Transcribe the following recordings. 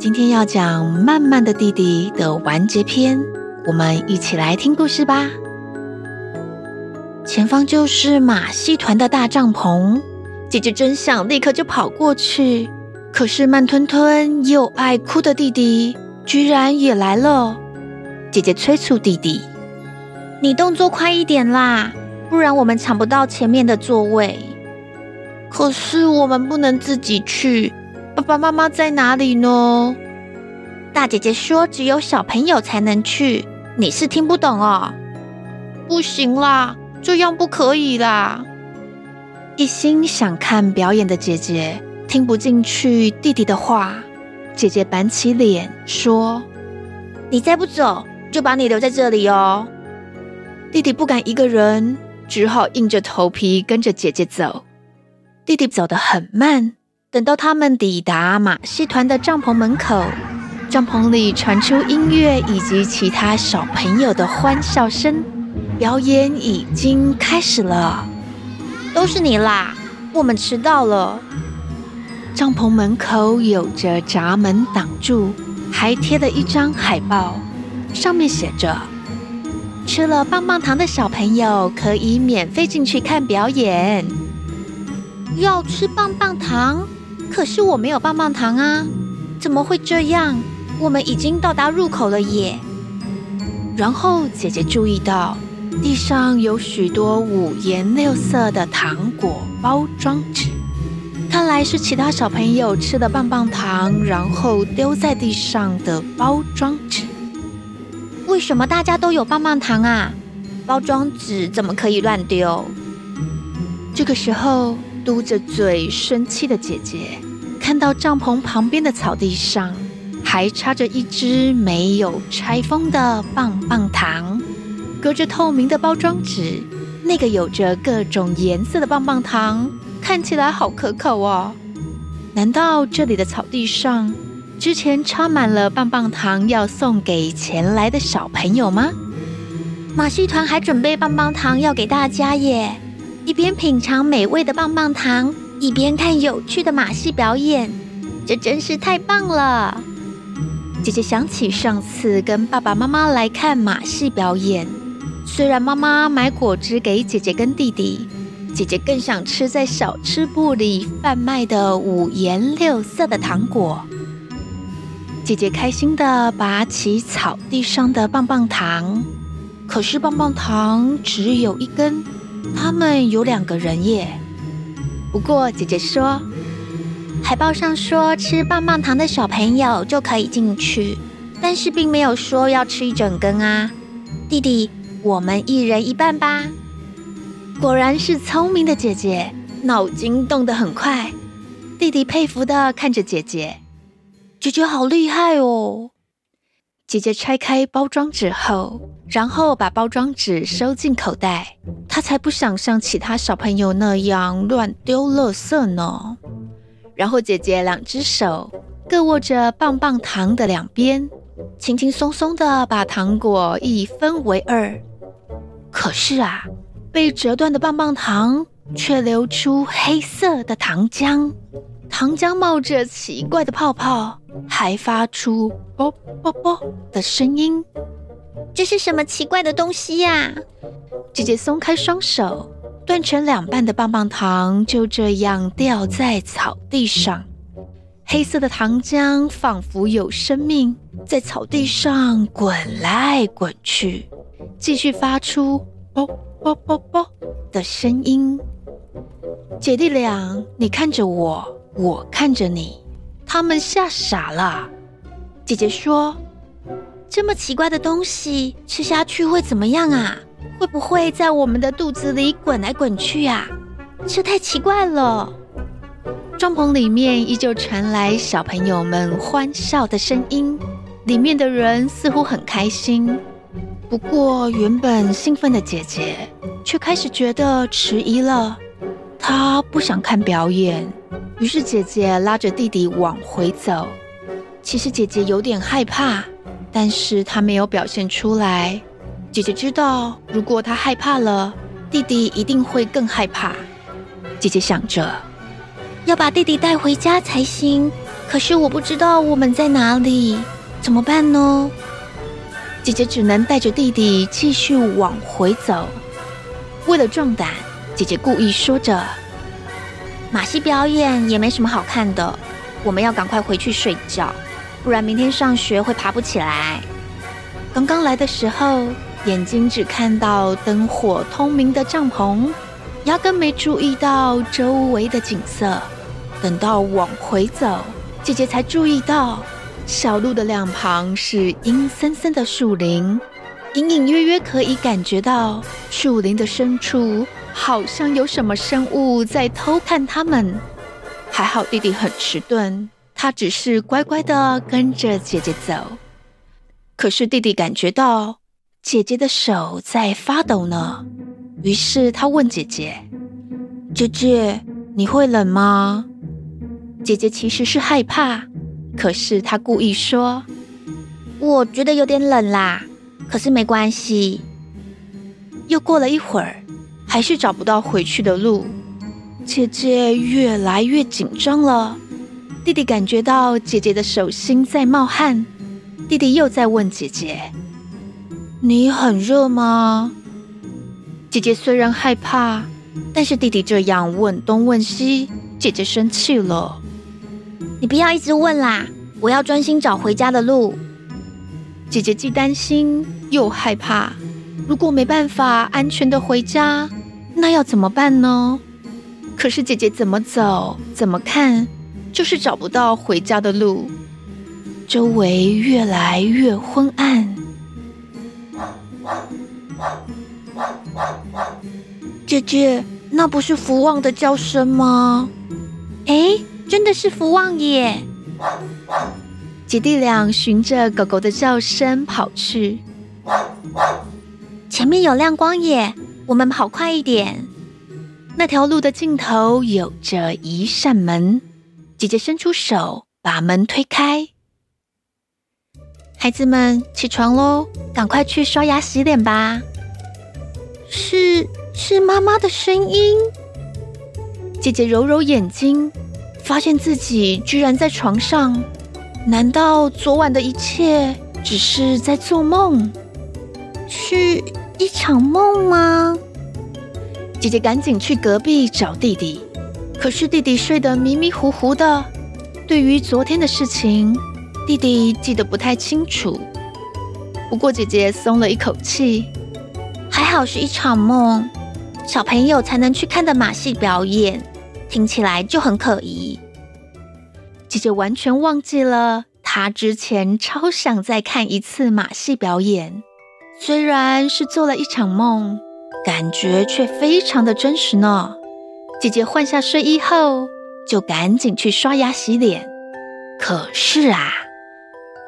今天要讲《慢慢的弟弟》的完结篇，我们一起来听故事吧。前方就是马戏团的大帐篷，姐姐真想立刻就跑过去，可是慢吞吞又爱哭的弟弟居然也来了。姐姐催促弟弟：“你动作快一点啦，不然我们抢不到前面的座位。”可是我们不能自己去。爸爸妈妈在哪里呢？大姐姐说只有小朋友才能去，你是听不懂哦。不行啦，这样不可以啦！一心想看表演的姐姐听不进去弟弟的话，姐姐板起脸说：“你再不走，就把你留在这里哦。”弟弟不敢一个人，只好硬着头皮跟着姐姐走。弟弟走得很慢。等到他们抵达马戏团的帐篷门口，帐篷里传出音乐以及其他小朋友的欢笑声，表演已经开始了。都是你啦，我们迟到了。帐篷门口有着闸门挡住，还贴了一张海报，上面写着：“吃了棒棒糖的小朋友可以免费进去看表演。”要吃棒棒糖？可是我没有棒棒糖啊！怎么会这样？我们已经到达入口了耶！然后姐姐注意到地上有许多五颜六色的糖果包装纸，看来是其他小朋友吃的棒棒糖，然后丢在地上的包装纸。为什么大家都有棒棒糖啊？包装纸怎么可以乱丢？这个时候。嘟着嘴生气的姐姐，看到帐篷旁边的草地上还插着一只没有拆封的棒棒糖，隔着透明的包装纸，那个有着各种颜色的棒棒糖看起来好可口哦。难道这里的草地上之前插满了棒棒糖，要送给前来的小朋友吗？马戏团还准备棒棒糖要给大家耶！一边品尝美味的棒棒糖，一边看有趣的马戏表演，这真是太棒了！姐姐想起上次跟爸爸妈妈来看马戏表演，虽然妈妈买果汁给姐姐跟弟弟，姐姐更想吃在小吃部里贩卖的五颜六色的糖果。姐姐开心地拔起草地上的棒棒糖，可是棒棒糖只有一根。他们有两个人耶。不过姐姐说，海报上说吃棒棒糖的小朋友就可以进去，但是并没有说要吃一整根啊。弟弟，我们一人一半吧。果然是聪明的姐姐，脑筋动得很快。弟弟佩服的看着姐姐，姐姐好厉害哦。姐姐拆开包装纸后，然后把包装纸收进口袋。她才不想像其他小朋友那样乱丢垃圾呢。然后姐姐两只手各握着棒棒糖的两边，轻轻松松地把糖果一分为二。可是啊，被折断的棒棒糖却流出黑色的糖浆，糖浆冒着奇怪的泡泡。还发出“啵啵啵”的声音，这是什么奇怪的东西呀？姐姐松开双手，断成两半的棒棒糖就这样掉在草地上。黑色的糖浆仿佛有生命，在草地上滚来滚去，继续发出“啵啵啵啵”的声音。姐弟俩，你看着我，我看着你。他们吓傻了。姐姐说：“这么奇怪的东西吃下去会怎么样啊？会不会在我们的肚子里滚来滚去呀？这太奇怪了。”帐篷里面依旧传来小朋友们欢笑的声音，里面的人似乎很开心。不过，原本兴奋的姐姐却开始觉得迟疑了。她不想看表演。于是姐姐拉着弟弟往回走。其实姐姐有点害怕，但是他没有表现出来。姐姐知道，如果他害怕了，弟弟一定会更害怕。姐姐想着，要把弟弟带回家才行。可是我不知道我们在哪里，怎么办呢？姐姐只能带着弟弟继续往回走。为了壮胆，姐姐故意说着：“马戏表演也没什么好看的，我们要赶快回去睡觉，不然明天上学会爬不起来。”刚刚来的时候，眼睛只看到灯火通明的帐篷，压根没注意到周围的景色。等到往回走，姐姐才注意到。小路的两旁是阴森森的树林，隐隐约约可以感觉到树林的深处好像有什么生物在偷看他们。还好弟弟很迟钝，他只是乖乖的跟着姐姐走。可是弟弟感觉到姐姐的手在发抖呢，于是他问姐姐：“姐姐，你会冷吗？”姐姐其实是害怕。可是她故意说：“我觉得有点冷啦，可是没关系。”又过了一会儿，还是找不到回去的路。姐姐越来越紧张了。弟弟感觉到姐姐的手心在冒汗。弟弟又在问姐姐：“你很热吗？”姐姐虽然害怕，但是弟弟这样问东问西，姐姐生气了。你不要一直问啦，我要专心找回家的路。姐姐既担心又害怕，如果没办法安全的回家，那要怎么办呢？可是姐姐怎么走怎么看，就是找不到回家的路，周围越来越昏暗。姐姐，那不是福旺的叫声吗？哎。真的是福旺耶！姐弟俩循着狗狗的叫声跑去，前面有亮光耶，我们跑快一点。那条路的尽头有着一扇门，姐姐伸出手把门推开。孩子们起床喽，赶快去刷牙洗脸吧。是是妈妈的声音。姐姐揉揉眼睛。发现自己居然在床上，难道昨晚的一切只是在做梦？是一场梦吗？姐姐赶紧去隔壁找弟弟，可是弟弟睡得迷迷糊糊的。对于昨天的事情，弟弟记得不太清楚。不过姐姐松了一口气，还好是一场梦，小朋友才能去看的马戏表演。听起来就很可疑。姐姐完全忘记了，她之前超想再看一次马戏表演。虽然是做了一场梦，感觉却非常的真实呢。姐姐换下睡衣后，就赶紧去刷牙洗脸。可是啊，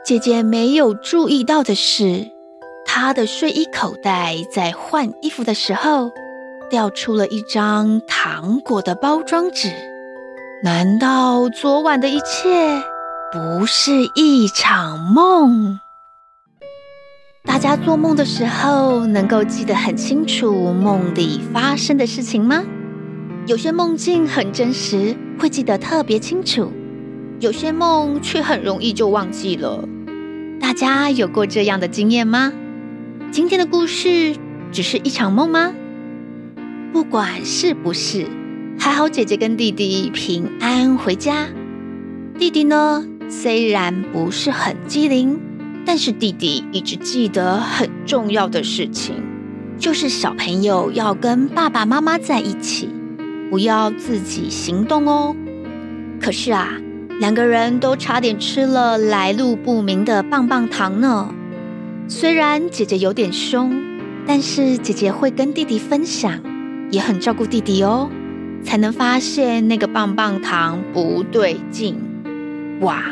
姐姐没有注意到的是，她的睡衣口袋在换衣服的时候，掉出了一张糖果的包装纸，难道昨晚的一切不是一场梦？大家做梦的时候能够记得很清楚梦里发生的事情吗？有些梦境很真实，会记得特别清楚；有些梦却很容易就忘记了。大家有过这样的经验吗？今天的故事只是一场梦吗？不管是不是，还好姐姐跟弟弟平安回家。弟弟呢，虽然不是很机灵，但是弟弟一直记得很重要的事情，就是小朋友要跟爸爸妈妈在一起，不要自己行动哦。可是啊，两个人都差点吃了来路不明的棒棒糖呢。虽然姐姐有点凶，但是姐姐会跟弟弟分享。也很照顾弟弟哦，才能发现那个棒棒糖不对劲。哇，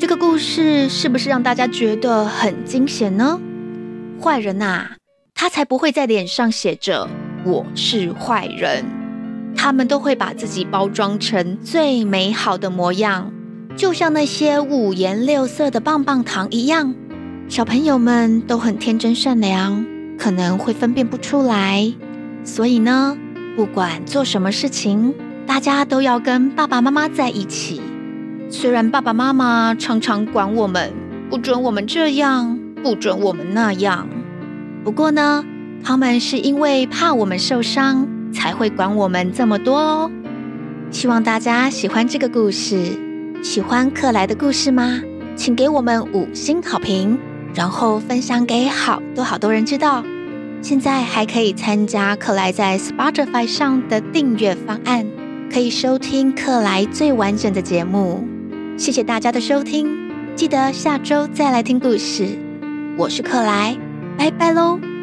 这个故事是不是让大家觉得很惊险呢？坏人呐、啊，他才不会在脸上写着“我是坏人”，他们都会把自己包装成最美好的模样，就像那些五颜六色的棒棒糖一样。小朋友们都很天真善良，可能会分辨不出来。所以呢，不管做什么事情，大家都要跟爸爸妈妈在一起，虽然爸爸妈妈常常管我们，不准我们这样，不准我们那样，不过呢，他们是因为怕我们受伤，才会管我们这么多哦。希望大家喜欢这个故事，喜欢克莱的故事吗？请给我们五星好评，然后分享给好多好多人知道。现在还可以参加克莱在 Spotify 上的订阅方案，可以收听克莱最完整的节目。谢谢大家的收听，记得下周再来听故事。我是克莱，拜拜喽。